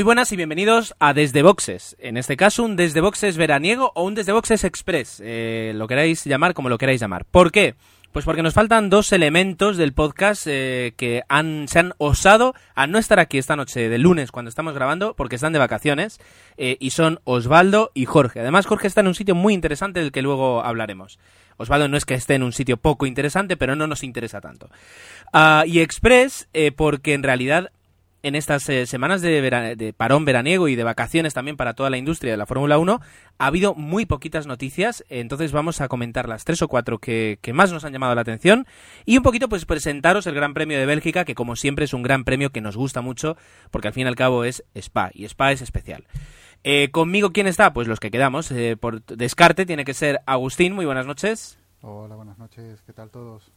Muy buenas y bienvenidos a Desde Boxes. En este caso, un Desde Boxes veraniego o un Desde Boxes Express. Eh, lo queráis llamar como lo queráis llamar. ¿Por qué? Pues porque nos faltan dos elementos del podcast eh, que han, se han osado a no estar aquí esta noche de lunes cuando estamos grabando porque están de vacaciones eh, y son Osvaldo y Jorge. Además, Jorge está en un sitio muy interesante del que luego hablaremos. Osvaldo no es que esté en un sitio poco interesante, pero no nos interesa tanto. Ah, y Express, porque en realidad en estas eh, semanas de, de parón veraniego y de vacaciones también para toda la industria de la Fórmula 1, ha habido muy poquitas noticias, entonces vamos a comentar las tres o cuatro que, que más nos han llamado la atención y un poquito pues presentaros el Gran Premio de Bélgica, que como siempre es un gran premio que nos gusta mucho, porque al fin y al cabo es Spa, y Spa es especial. Eh, ¿Conmigo quién está? Pues los que quedamos. Eh, por descarte tiene que ser Agustín, muy buenas noches. Hola, buenas noches, ¿qué tal todos?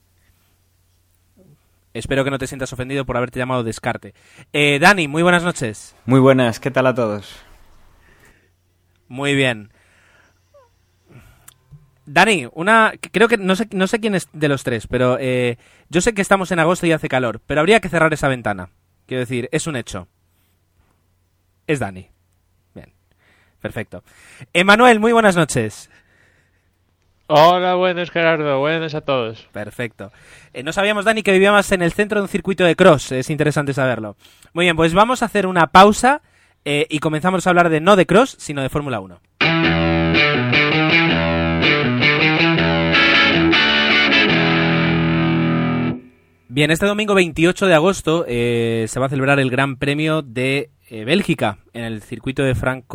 Espero que no te sientas ofendido por haberte llamado descarte. Eh, Dani, muy buenas noches. Muy buenas, ¿qué tal a todos? Muy bien. Dani, una creo que no sé no sé quién es de los tres, pero eh, yo sé que estamos en agosto y hace calor, pero habría que cerrar esa ventana. Quiero decir, es un hecho. Es Dani. Bien, perfecto. Emanuel, muy buenas noches. Hola, buenas Gerardo, buenas a todos. Perfecto. Eh, no sabíamos, Dani, que vivíamos en el centro de un circuito de cross. Es interesante saberlo. Muy bien, pues vamos a hacer una pausa eh, y comenzamos a hablar de no de cross, sino de Fórmula 1. Bien, este domingo 28 de agosto eh, se va a celebrar el Gran Premio de eh, Bélgica en el circuito de Frank-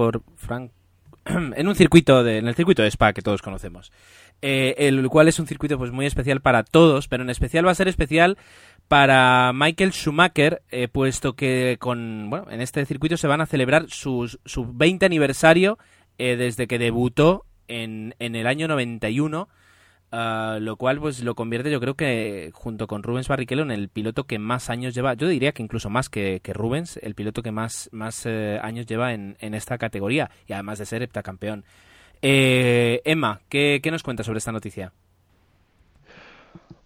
en un circuito de, en el circuito de Spa que todos conocemos. Eh, el cual es un circuito pues muy especial para todos, pero en especial va a ser especial para Michael Schumacher, eh, puesto que con bueno, en este circuito se van a celebrar sus, su 20 aniversario eh, desde que debutó en, en el año 91. Ah, lo cual pues lo convierte yo creo que junto con Rubens Barrichello en el piloto que más años lleva, yo diría que incluso más que, que Rubens, el piloto que más, más eh, años lleva en, en esta categoría y además de ser heptacampeón. Eh, Emma, ¿qué, ¿qué nos cuentas sobre esta noticia?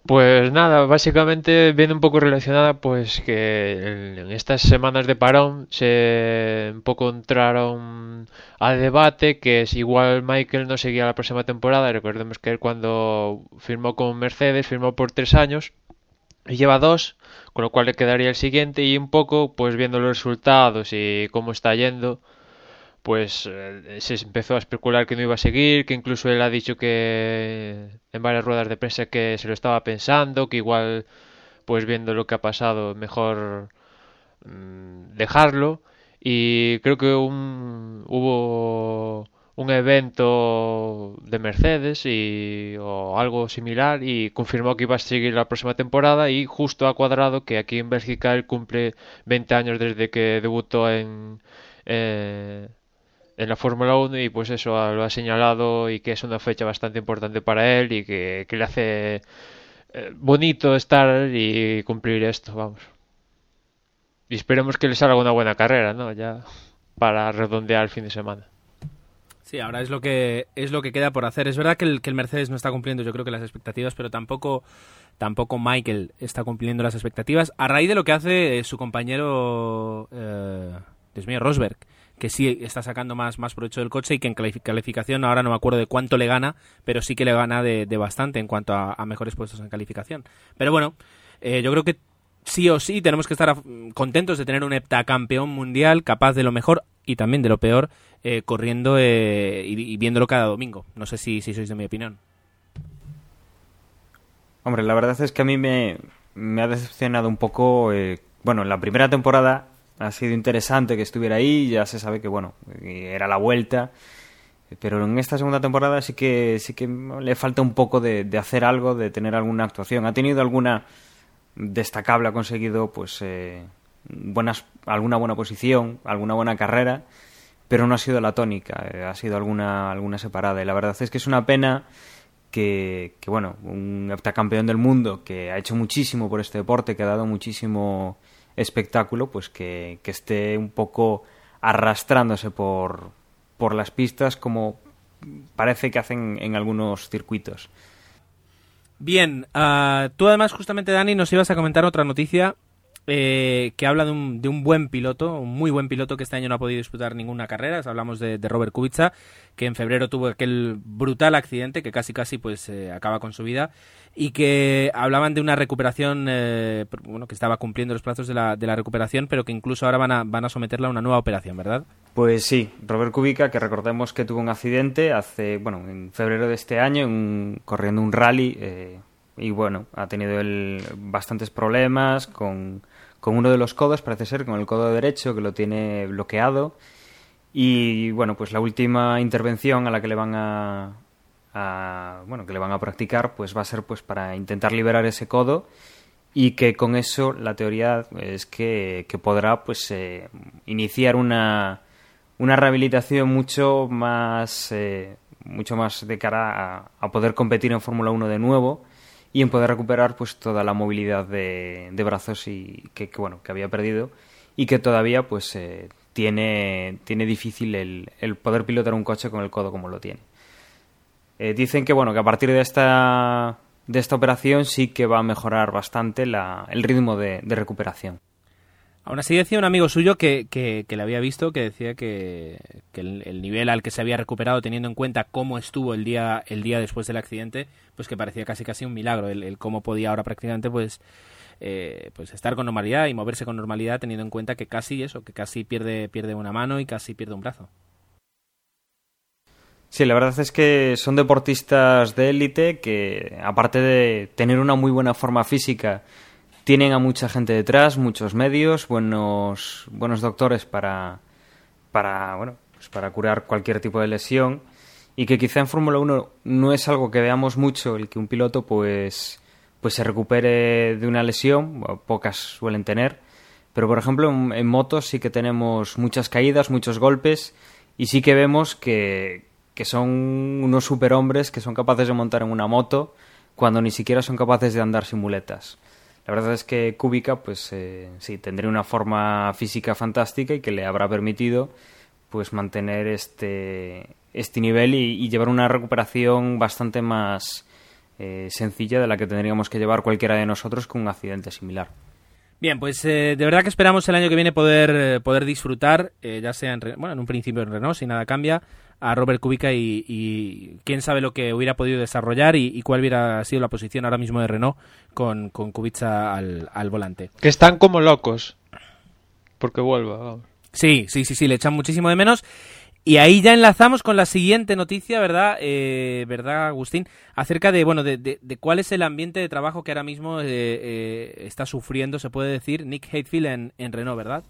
Pues nada, básicamente viene un poco relacionada pues que en, estas semanas de parón se un poco entraron al debate que si igual Michael no seguía la próxima temporada, recordemos que él cuando firmó con Mercedes firmó por tres años y lleva dos, con lo cual le quedaría el siguiente. Y un poco pues viendo los resultados y cómo está yendo pues eh, se empezó a especular que no iba a seguir, que incluso él ha dicho que en varias ruedas de prensa que se lo estaba pensando, que igual, pues viendo lo que ha pasado, mejor mm, dejarlo. Y creo que un, hubo un evento de Mercedes y, o algo similar y confirmó que iba a seguir la próxima temporada y justo ha cuadrado que aquí en Bélgica él cumple 20 años desde que debutó en, eh, en la Fórmula 1 y pues eso lo ha señalado y que es una fecha bastante importante para él y que, que le hace eh, bonito estar y cumplir esto, vamos. Y esperemos que le salga una buena carrera, ¿no? Ya para redondear el fin de semana. Sí, ahora es lo que es lo que queda por hacer. Es verdad que el, que el Mercedes no está cumpliendo, yo creo que las expectativas, pero tampoco tampoco Michael está cumpliendo las expectativas a raíz de lo que hace eh, su compañero, eh, Dios mío, Rosberg, que sí está sacando más más provecho del coche y que en califi- calificación ahora no me acuerdo de cuánto le gana, pero sí que le gana de, bastante en cuanto a, mejores puestos en calificación. Pero bueno, eh, yo creo que sí o sí tenemos que estar contentos de tener un heptacampeón mundial capaz de lo mejor y también de lo peor eh, corriendo eh, y, viéndolo cada domingo. No sé si, si sois de mi opinión. Hombre, la verdad es que a mí me, me ha decepcionado un poco. bueno, en la primera temporada ha sido interesante que estuviera ahí, ya se sabe que, bueno, era la vuelta. Pero en esta segunda temporada sí que sí que le falta un poco de, de hacer algo, de tener alguna actuación. Ha tenido alguna destacable, ha conseguido pues eh, buenas, alguna buena posición, alguna buena carrera, pero no ha sido la tónica, eh, ha sido alguna, alguna separada. Y la verdad es que es una pena que, que, bueno, un heptacampeón del mundo que ha hecho muchísimo por este deporte, que ha dado muchísimo espectáculo, pues que, que esté un poco arrastrándose por, por las pistas como parece que hacen en algunos circuitos. Bien, uh, tú además justamente Dani nos ibas a comentar otra noticia eh, que habla de un, de un, buen piloto, un muy buen piloto que este año no ha podido disputar ninguna carrera. Hablamos de, Robert Kubica, que en febrero tuvo aquel brutal accidente que casi casi pues eh, acaba con su vida y que hablaban de una recuperación, eh, bueno, que estaba cumpliendo los plazos de la, de la recuperación, pero que incluso ahora van a, van a someterla a una nueva operación, ¿verdad? Pues sí, Robert Kubica, que recordemos que tuvo un accidente hace, bueno, en febrero de este año, en, corriendo un rally, eh, y bueno, ha tenido el, bastantes problemas con, con uno de los codos, parece ser, con el codo derecho, que lo tiene bloqueado. Y bueno, pues la última intervención a la que le van a, a, bueno, que le van a practicar, pues va a ser pues para intentar liberar ese codo y que con eso la teoría es que, que podrá pues eh, iniciar una, una rehabilitación mucho más eh, mucho más de cara a, a poder competir en Fórmula 1 de nuevo y en poder recuperar pues toda la movilidad de, de brazos y que, bueno que había perdido y que todavía pues eh, tiene tiene difícil el, el poder pilotar un coche con el codo como lo tiene eh, dicen que bueno que a partir de esta de esta operación sí que va a mejorar bastante la, el ritmo de, recuperación. Aún así decía un amigo suyo que, que, que le había visto que decía que, el, el, nivel al que se había recuperado teniendo en cuenta cómo estuvo el día el día después del accidente pues que parecía casi casi un milagro. El, el cómo podía ahora prácticamente pues eh, pues estar con normalidad y moverse con normalidad teniendo en cuenta que casi eso que casi pierde pierde una mano y casi pierde un brazo. Sí, la verdad es que son deportistas de élite que, aparte de tener una muy buena forma física, tienen a mucha gente detrás, muchos medios, buenos, buenos doctores para, para, bueno, pues para curar cualquier tipo de lesión y que quizá en Fórmula 1 no es algo que veamos mucho el que un piloto pues, pues se recupere de una lesión, pocas suelen tener, pero por ejemplo en, en motos sí que tenemos muchas caídas, muchos golpes y sí que vemos que, que son unos superhombres que son capaces de montar en una moto cuando ni siquiera son capaces de andar sin muletas. La verdad es que Kubica, pues eh, sí, tendría una forma física fantástica y que le habrá permitido pues mantener este, este nivel y, llevar una recuperación bastante más eh, sencilla de la que tendríamos que llevar cualquiera de nosotros con un accidente similar. Bien, pues eh, de verdad que esperamos el año que viene poder, poder disfrutar, eh, ya sea en, bueno, en un principio en Renault, si nada cambia, a Robert Kubica y, y, quién sabe lo que hubiera podido desarrollar y, y, cuál hubiera sido la posición ahora mismo de Renault con, con Kubica al, al volante. Que están como locos. Porque vuelva. Vamos. Sí, sí, sí, sí, le echan muchísimo de menos. Y ahí ya enlazamos con la siguiente noticia, ¿verdad, eh, verdad, Agustín? Acerca de, bueno, de, de, de, cuál es el ambiente de trabajo que ahora mismo eh, eh, está sufriendo, se puede decir, Nick Hatefield en, en Renault, ¿verdad?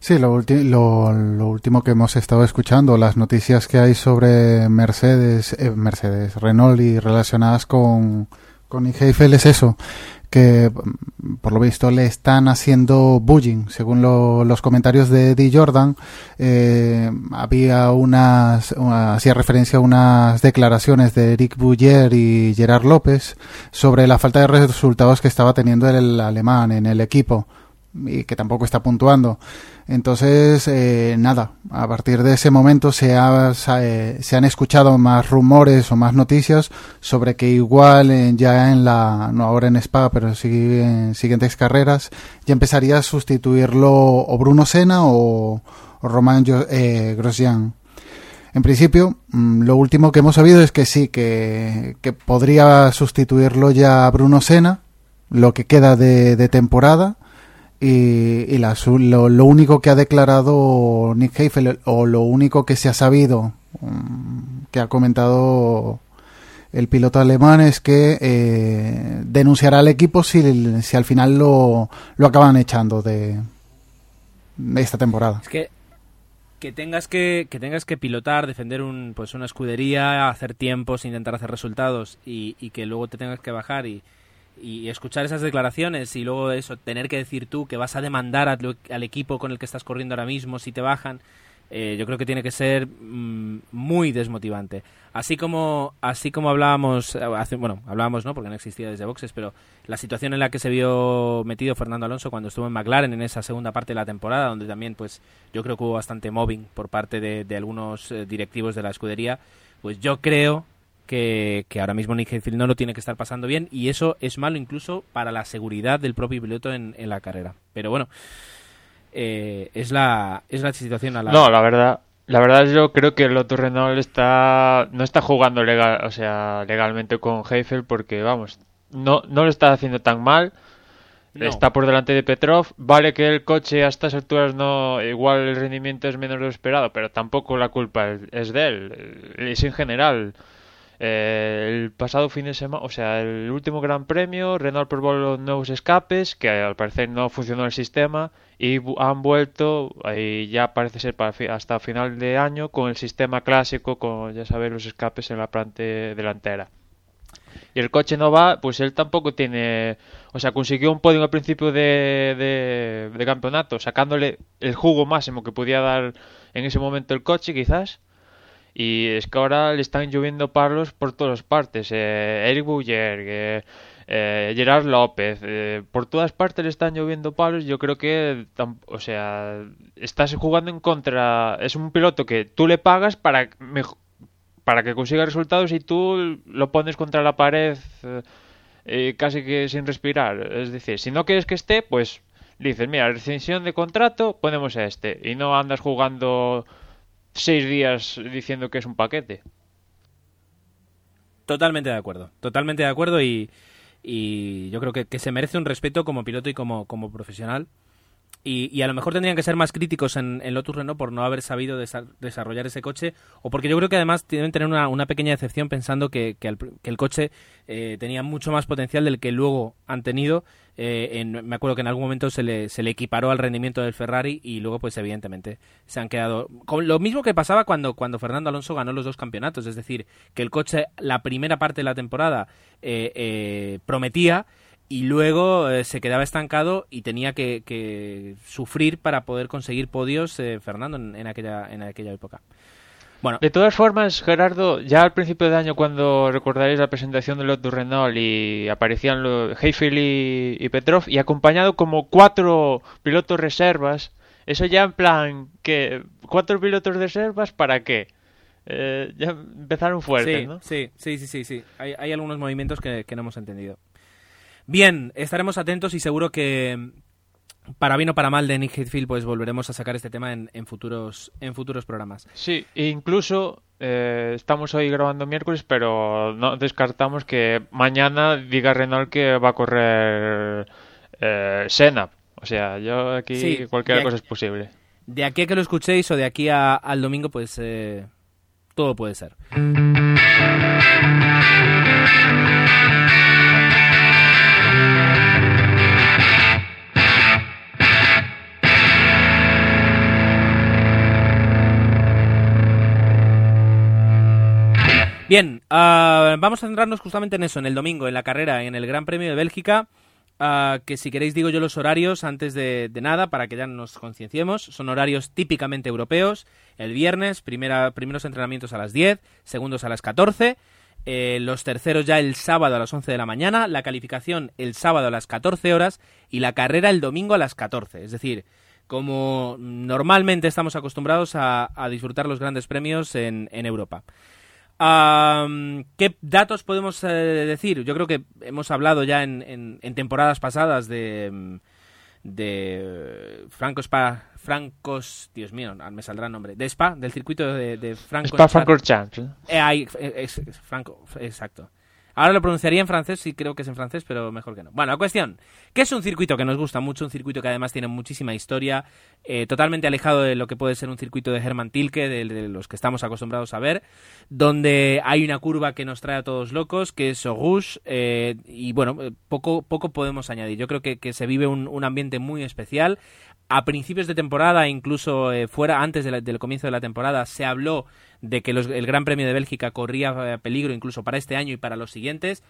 Sí, lo, lo, lo, último que hemos estado escuchando, las noticias que hay sobre Mercedes, eh, Mercedes, Renault y relacionadas con, con Heifel es eso, que por lo visto le están haciendo bullying, según lo, los comentarios de Eddie Jordan, eh, había unas, una, hacía referencia a unas declaraciones de Eric Bouyer y Gerard López sobre la falta de resultados que estaba teniendo el alemán en el equipo y que tampoco está puntuando. Entonces, eh, nada, a partir de ese momento se, ha, se, han escuchado más rumores o más noticias sobre que igual eh, ya en la, no ahora en Spa, pero en siguientes carreras, ya empezaría a sustituirlo o Bruno Senna o, o eh, Grosjean. En principio, mm, lo último que hemos sabido es que sí, que, que podría sustituirlo ya Bruno Senna, lo que queda de, de temporada y, y lo, único que ha declarado Nick Heifel o lo único que se ha sabido um, que ha comentado el piloto alemán es que eh, denunciará al equipo si, si al final lo, lo acaban echando de, de esta temporada. Es que que tengas que, que tengas que pilotar, defender un, pues una escudería, hacer tiempos, intentar hacer resultados y, y que luego te tengas que bajar y, y escuchar esas declaraciones y luego eso, tener que decir tú que vas a demandar al, al, equipo con el que estás corriendo ahora mismo si te bajan, eh, yo creo que tiene que ser mm, muy desmotivante. Así como, así como hablábamos, eh, bueno, hablábamos no, porque no existía desde boxes, pero la situación en la que se vio metido Fernando Alonso cuando estuvo en McLaren en esa segunda parte de la temporada, donde también, pues, yo creo que hubo bastante mobbing por parte de, algunos eh, directivos de la escudería, pues yo creo que, ahora mismo Nick Heidfeld no lo tiene que estar pasando bien y eso es malo incluso para la seguridad del propio piloto en, en la carrera. Pero bueno, eh, es la es la situación a la no la verdad la verdad yo creo que el Lotus Renault está no está jugando legal o sea legalmente con Heifel porque vamos no no lo está haciendo tan mal. Está por delante de Petrov. Vale que el coche a estas alturas no igual el rendimiento es menos de lo esperado pero tampoco la culpa es de él. Es en general eh, el pasado fin de semana, o sea, el último Gran Premio, Renault probó los nuevos escapes, que al parecer no funcionó el sistema, y han vuelto, y ya parece ser para hasta final de año, con el sistema clásico, con ya sabéis los escapes en la planta delantera. Y el coche no va, pues él tampoco tiene. O sea, consiguió un podio al principio de, de campeonato, sacándole el jugo máximo que podía dar en ese momento el coche, quizás y es que ahora le están lloviendo palos por todas partes. Eh, Eric Bouyer, eh, Gerard López, eh, por todas partes le están lloviendo palos. Yo creo que, o sea, estás jugando en contra. Es un piloto que tú le pagas para, para que consiga resultados y tú lo pones contra la pared eh, casi que sin respirar. Es decir, si no quieres que esté, pues dices, mira, rescisión de contrato, ponemos a este. Y no andas jugando seis días diciendo que es un paquete. Totalmente de acuerdo, totalmente de acuerdo y, y yo creo que, que, se merece un respeto como piloto y como, como profesional. Y, a lo mejor tendrían que ser más críticos en, en Lotus Renault por no haber sabido desarrollar ese coche, o porque yo creo que además deben tener una, pequeña decepción pensando que, que, el, coche eh, tenía mucho más potencial del que luego han tenido. Eh, me acuerdo que en algún momento se le, se le equiparó al rendimiento del Ferrari y luego, pues evidentemente, se han quedado. Con lo mismo que pasaba cuando, cuando Fernando Alonso ganó los dos campeonatos, es decir, que el coche, la primera parte de la temporada, eh, prometía y luego eh, se quedaba estancado y tenía que, sufrir para poder conseguir podios eh, Fernando en, aquella, en aquella época. Bueno. De todas formas, Gerardo, ya al principio de año, cuando recordaréis la presentación de Lotus Renault y aparecían los Heifel y, Petrov, y acompañado como cuatro pilotos reservas, eso ya en plan, que ¿Cuatro pilotos reservas para qué? Eh, ya empezaron fuertes, sí, ¿no? Sí, sí, sí, sí, Hay, hay algunos movimientos que no hemos entendido. Bien, estaremos atentos y seguro que para bien o para mal de Nick Heathfield, pues volveremos a sacar este tema en, futuros en futuros programas. Sí, e incluso eh, estamos hoy grabando miércoles, pero no descartamos que mañana diga Renault que va a correr eh. O sea, yo aquí cualquier cosa es posible. De aquí a que lo escuchéis o de aquí al domingo, pues eh, todo puede ser. Bien, ah, vamos a centrarnos justamente en eso, en el domingo, en la carrera, en el Gran Premio de Bélgica. Ah, que si queréis digo yo los horarios antes de, nada para que ya nos concienciemos. Son horarios típicamente europeos. El viernes, primera, primeros entrenamientos a las 10, segundos a las 14. Eh, los terceros ya el sábado a las 11 de la mañana. La calificación el sábado a las 14 horas. Y la carrera el domingo a las 14. Es decir, como normalmente estamos acostumbrados a, disfrutar los grandes premios en Europa. ¿Qué datos podemos eh, decir? Yo creo que hemos hablado ya en, temporadas pasadas de, de Franco Spa, Francos, Dios mío, me saldrá el nombre, de Spa, del circuito de, de Franco Spa Francorchamps. Eh, eh Franco, exacto. Ahora lo pronunciaría en francés, sí creo que es en francés, pero mejor que no. Bueno, la cuestión, que es un circuito que nos gusta mucho, un circuito que además tiene muchísima historia, eh, totalmente alejado de lo que puede ser un circuito de Hermann Tilke, de, los que estamos acostumbrados a ver, donde hay una curva que nos trae a todos locos, que es Orush, eh, y bueno, eh, poco, poco podemos añadir. Yo creo que, se vive un, ambiente muy especial. A principios de temporada, incluso fuera antes del comienzo de la temporada, se habló de que el Gran Premio de Bélgica corría peligro incluso para este año y para los siguientes.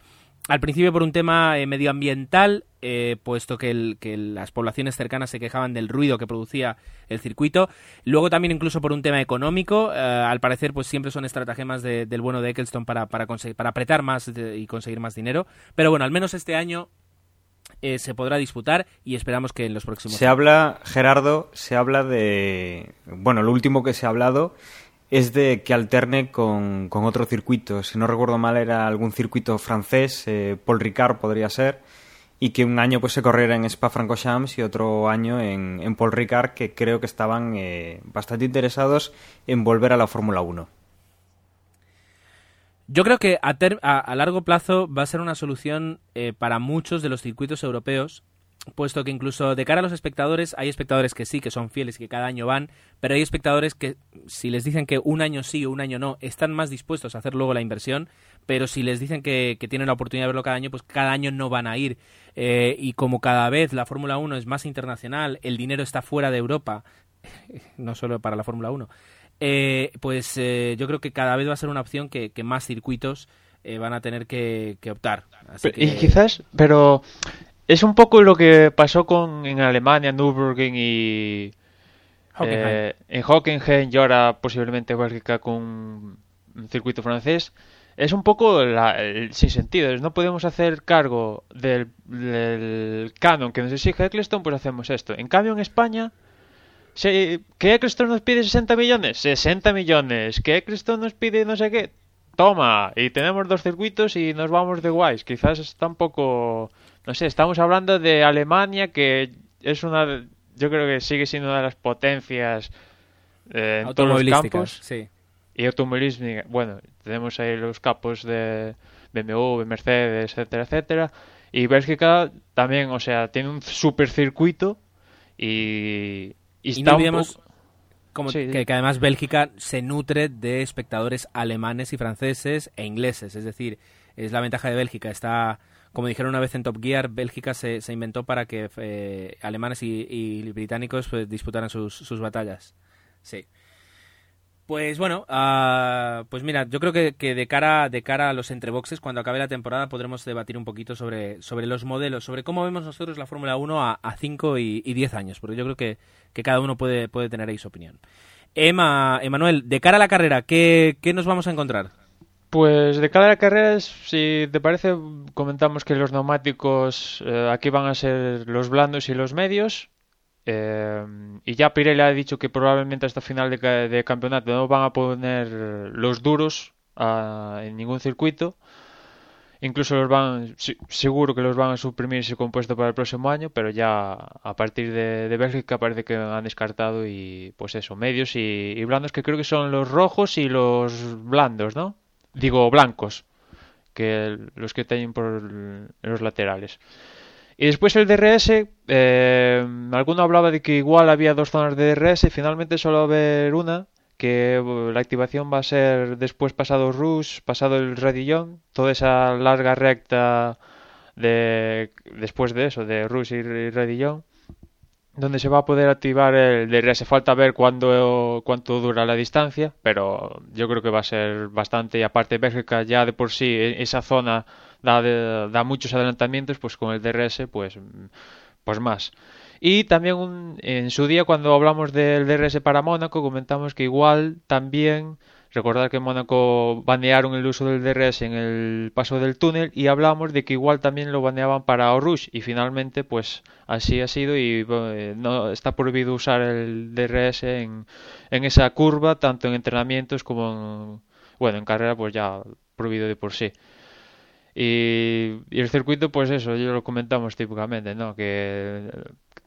al principio por un tema eh, medioambiental, eh, puesto que, las poblaciones cercanas se quejaban del ruido que producía el circuito. Luego también incluso por un tema económico. al parecer, pues siempre son estratagemas del bueno de Eccleston para, para, para apretar más y conseguir más dinero. Pero bueno, al menos este año eh, se podrá disputar y esperamos que en los próximos. Se habla, Gerardo, se habla de. Bueno, lo último que se ha hablado es de que alterne con, con otro circuito. Si no recuerdo mal, era algún circuito francés, eh, Paul Ricard podría ser, y que un año pues se corriera en Spa-Francorchamps y otro año en, en, Paul Ricard, que creo que estaban eh, bastante interesados en volver a la Fórmula 1. Yo creo que a, a, largo plazo va a ser una solución eh, para muchos de los circuitos europeos, puesto que incluso de cara a los espectadores, hay espectadores que sí, que son fieles y que cada año van, pero hay espectadores que si les dicen que un año sí o un año no, están más dispuestos a hacer luego la inversión, pero si les dicen que, tienen la oportunidad de verlo cada año, pues cada año no van a ir. Eh, y como cada vez la Fórmula 1 es más internacional, el dinero está fuera de Europa, no solo para la Fórmula 1, eh, pues eh, yo creo que cada vez va a ser una opción que, más circuitos eh, van a tener que, optar. Y quizás, pero es un poco lo que pasó con en Alemania, Nürburgring y en Hockenheim y ahora posiblemente Bélgica con un circuito francés. Es un poco sin sentido. No podemos hacer cargo del, del canon que nos exige Eccleston, pues hacemos esto. En cambio, en España ¿Que Eccleston nos pide 60 millones? 60 millones. ¿Que Eccleston nos pide no sé qué? Toma. Y tenemos dos circuitos y nos vamos de guays. Quizás está un poco... No sé, estamos hablando de Alemania, que es una... Yo creo que sigue siendo una de las potencias eh, en todos los campos. Sí. Y automovilismo, bueno, tenemos ahí los capos de BMW, Mercedes, etcétera, etcétera. Y Bélgica también, o sea, tiene un super circuito y, y, no olvidemos como que, además Bélgica se nutre de espectadores alemanes y franceses e ingleses. Es decir, es la ventaja de Bélgica. Está, como dijeron una vez en Top Gear, Bélgica se, se inventó para que eh, alemanes y, británicos pues, disputaran sus, sus batallas. Sí. Pues bueno, uh, pues mira, yo creo que, que, de cara de cara a los entreboxes, cuando acabe la temporada podremos debatir un poquito sobre, sobre los modelos, sobre cómo vemos nosotros la Fórmula 1 a, a 5 y, y 10 años, porque yo creo que, que cada uno puede, puede tener ahí su opinión. Emma, Emanuel, de cara a la carrera, ¿qué, ¿qué nos vamos a encontrar? Pues de cara a la carrera, si te parece, comentamos que los neumáticos eh, aquí van a ser los blandos y los medios. Eh, y ya Pirelli ha dicho que probablemente hasta final de, campeonato no van a poner los duros en ningún circuito. Incluso los van, seguro que los van a suprimir ese compuesto para el próximo año, pero ya a partir de, Bélgica parece que han descartado y pues eso, medios y, blandos que creo que son los rojos y los blandos, ¿no? Digo blancos, que los que tienen por los laterales. Y después el DRS, eh, alguno hablaba de que igual había dos zonas de DRS y finalmente solo va a haber una, que la activación va a ser después pasado Rush, pasado el Redillon, toda esa larga recta de después de eso, de Rush y Redillon, donde se va a poder activar el DRS. Falta ver cuándo, cuánto dura la distancia, pero yo creo que va a ser bastante. Y aparte, Bélgica ya de por sí, e, esa zona da, da muchos adelantamientos, pues con el DRS, pues, pues más. Y también en su día, cuando hablamos del DRS para Mónaco, comentamos que igual también recordar que en Mónaco banearon el uso del DRS en el paso del túnel y hablamos de que igual también lo baneaban para Orush y finalmente pues así ha sido y eh, no está prohibido usar el DRS en, en esa curva tanto en entrenamientos como en, bueno en carrera pues ya prohibido de por sí. Y, el circuito, pues eso, yo lo comentamos típicamente, ¿no? Que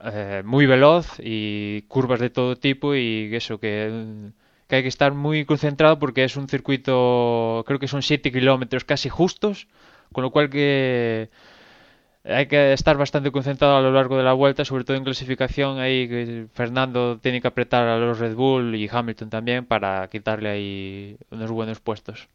eh, muy veloz y curvas de todo tipo y eso, que, que, hay que estar muy concentrado porque es un circuito, creo que son 7 kilómetros casi justos, con lo cual que hay que estar bastante concentrado a lo largo de la vuelta, sobre todo en clasificación. Ahí que Fernando tiene que apretar a los Red Bull y Hamilton también para quitarle ahí unos buenos puestos.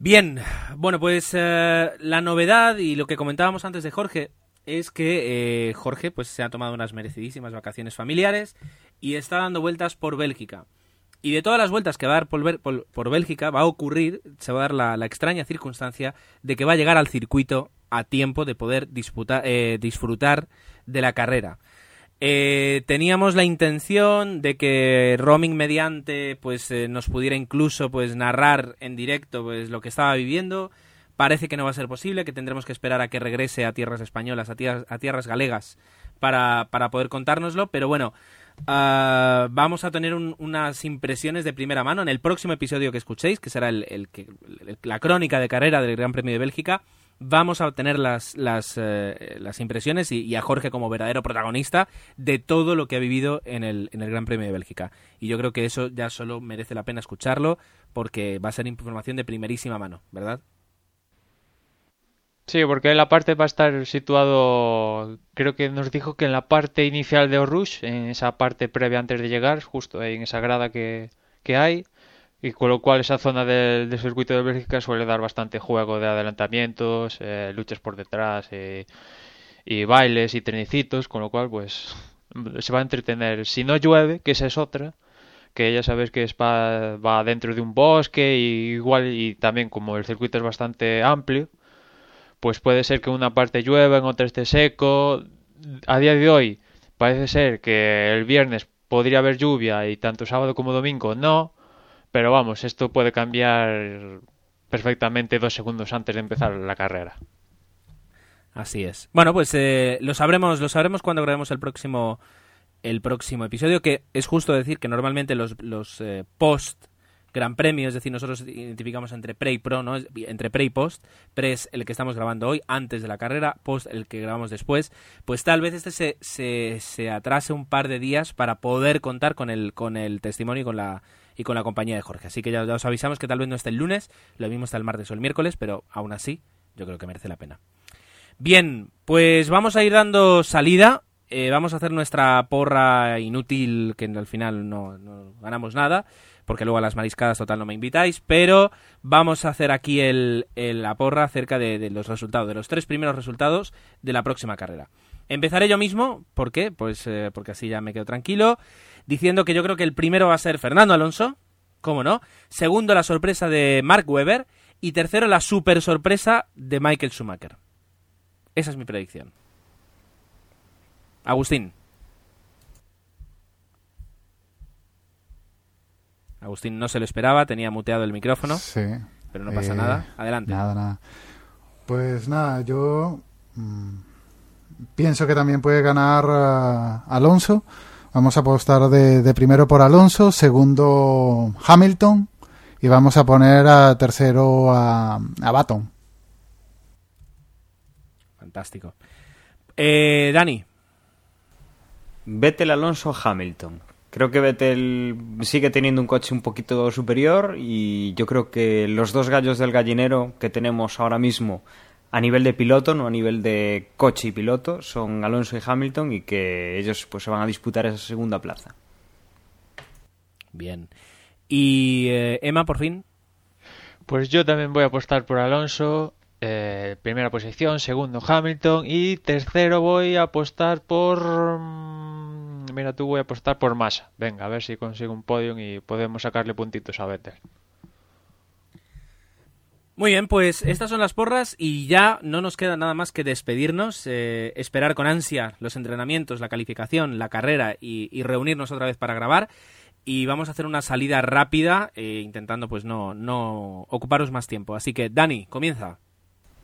Bien, bueno, pues eh, la novedad y lo que comentábamos antes de Jorge es que eh, Jorge pues se ha tomado unas merecidísimas vacaciones familiares y está dando vueltas por Bélgica. Y de todas las vueltas que va a dar por, por, por Bélgica, va a ocurrir, se va a dar la, la, extraña circunstancia de que va a llegar al circuito a tiempo de poder disputar, eh, disfrutar de la carrera. Eh, teníamos la intención de que roaming mediante pues eh, nos pudiera incluso pues narrar en directo pues lo que estaba viviendo parece que no va a ser posible que tendremos que esperar a que regrese a tierras españolas a tierras, a tierras galegas para, para poder contárnoslo pero bueno uh, vamos a tener un, unas impresiones de primera mano en el próximo episodio que escuchéis que será el, la crónica de carrera del Gran Premio de Bélgica vamos a obtener las, las, eh, las impresiones y, y, a Jorge como verdadero protagonista de todo lo que ha vivido en el, en el Gran Premio de Bélgica. Y yo creo que eso ya solo merece la pena escucharlo porque va a ser información de primerísima mano, ¿verdad? Sí, porque la parte va a estar situado, creo que nos dijo que en la parte inicial de Orush, en esa parte previa antes de llegar, justo ahí en esa grada que, que hay, y con lo cual esa zona del, del, circuito de Bélgica suele dar bastante juego de adelantamientos, eh, luchas por detrás eh, y bailes y trenecitos, con lo cual pues se va a entretener. Si no llueve, que esa es otra, que ya sabes que es pa, va dentro de un bosque y igual y también como el circuito es bastante amplio, pues puede ser que una parte llueva, en otra esté seco. A día de hoy parece ser que el viernes podría haber lluvia y tanto sábado como domingo no pero vamos, esto puede cambiar perfectamente dos segundos antes de empezar la carrera. Así es. Bueno, pues eh, lo sabremos, lo sabremos cuando grabemos el próximo el próximo episodio, que es justo decir que normalmente los, los eh, post Gran Premio, es decir, nosotros identificamos entre pre y pro, ¿no? entre pre y post. Pre es el que estamos grabando hoy, antes de la carrera, post el que grabamos después. Pues tal vez este se, se, se atrase un par de días para poder contar con el, con el testimonio y con la y con la compañía de Jorge. Así que ya, os avisamos que tal vez no esté el lunes, lo mismo está el martes o el miércoles, pero aún así yo creo que merece la pena. Bien, pues vamos a ir dando salida. Eh, vamos a hacer nuestra porra inútil, que al final no, ganamos nada, porque luego a las mariscadas total no me invitáis, pero vamos a hacer aquí el, la porra acerca de, de, los resultados, de los tres primeros resultados de la próxima carrera. Empezaré yo mismo, ¿por qué? Pues eh, porque así ya me quedo tranquilo diciendo que yo creo que el primero va a ser Fernando Alonso, cómo no. Segundo, la sorpresa de Mark Webber. Y tercero, la super sorpresa de Michael Schumacher. Esa es mi predicción. Agustín. Agustín no se lo esperaba, tenía muteado el micrófono. Sí. Pero no pasa eh, nada. Adelante. Nada, nada. Pues nada, yo mmm, pienso que también puede ganar uh, Alonso. Vamos a apostar de, de, primero por Alonso, segundo Hamilton y vamos a poner a tercero a, a Baton. Fantástico. Eh, Dani. Vettel, Alonso, Hamilton. Creo que Vettel sigue teniendo un coche un poquito superior y yo creo que los dos gallos del gallinero que tenemos ahora mismo a nivel de piloto, no a nivel de coche y piloto, son Alonso y Hamilton y que ellos pues se van a disputar esa segunda plaza. Bien. ¿Y eh, Emma, por fin? Pues yo también voy a apostar por Alonso. Eh, primera posición, segundo Hamilton y tercero voy a apostar por... Mira, tú voy a apostar por Massa. Venga, a ver si consigo un podium y podemos sacarle puntitos a Vettel. Muy bien, pues estas son las porras y ya no nos queda nada más que despedirnos, eh, esperar con ansia los entrenamientos, la calificación, la carrera y, y, reunirnos otra vez para grabar. Y vamos a hacer una salida rápida, eh, intentando pues no, no ocuparos más tiempo. Así que, Dani, comienza.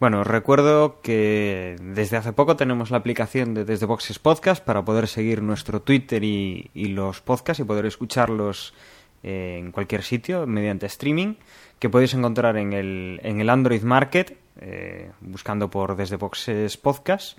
Bueno, recuerdo que desde hace poco tenemos la aplicación de Desde Boxes Podcast para poder seguir nuestro Twitter y, los podcasts y poder escucharlos eh, en cualquier sitio mediante streaming que podéis encontrar en el, en el Android Market, eh, buscando por Desde Boxes Podcast,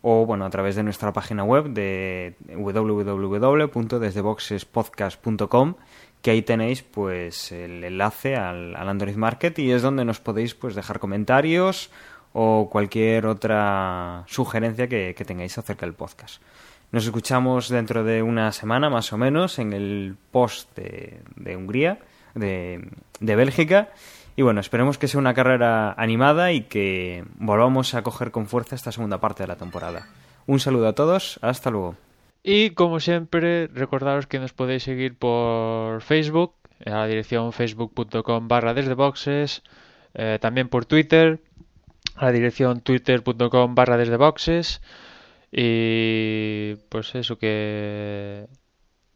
o bueno, a través de nuestra página web de www.desdeboxespodcast.com, que ahí tenéis pues el enlace al, al, Android Market y es donde nos podéis pues dejar comentarios o cualquier otra sugerencia que, tengáis acerca del podcast. Nos escuchamos dentro de una semana más o menos en el post de, de Hungría de, de Bélgica. Y bueno, esperemos que sea una carrera animada y que volvamos a coger con fuerza esta segunda parte de la temporada. Un saludo a todos, hasta luego. Y como siempre, recordaros que nos podéis seguir por Facebook, a la dirección facebook.com barra desde boxes, eh, también por Twitter, a la dirección twitter.com barra desde boxes. Y pues eso que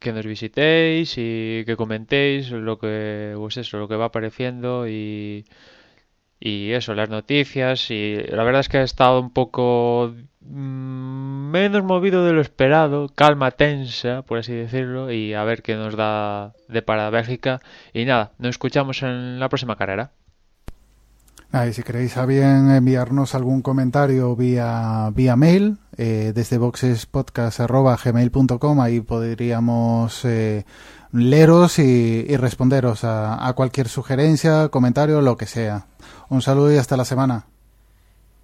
que nos visitéis y que comentéis lo que pues eso, lo que va apareciendo y y eso, las noticias y la verdad es que ha estado un poco mm, menos movido de lo esperado, calma tensa, por así decirlo, y a ver qué nos da de para Bélgica. Y nada, nos escuchamos en la próxima carrera. Y si queréis a bien enviarnos algún comentario vía, vía mail, eh, desde boxespodcast.gmail.com, ahí podríamos eh, leeros y, y responderos a, a cualquier sugerencia, comentario, lo que sea. Un saludo y hasta la semana.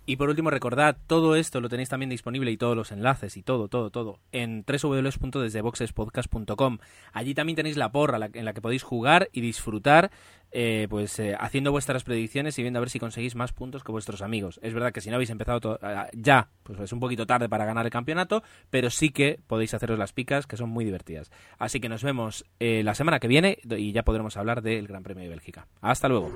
Y por último, recordad, todo esto lo tenéis también disponible y todos los enlaces y todo, todo, todo en www.desdeboxespodcast.com. Allí también tenéis la porra en la que podéis jugar y disfrutar, eh, pues eh, haciendo vuestras predicciones y viendo a ver si conseguís más puntos que vuestros amigos. Es verdad que si no habéis empezado ya, pues es un poquito tarde para ganar el campeonato, pero sí que podéis haceros las picas que son muy divertidas. Así que nos vemos eh, la semana que viene y ya podremos hablar del Gran Premio de Bélgica. Hasta luego.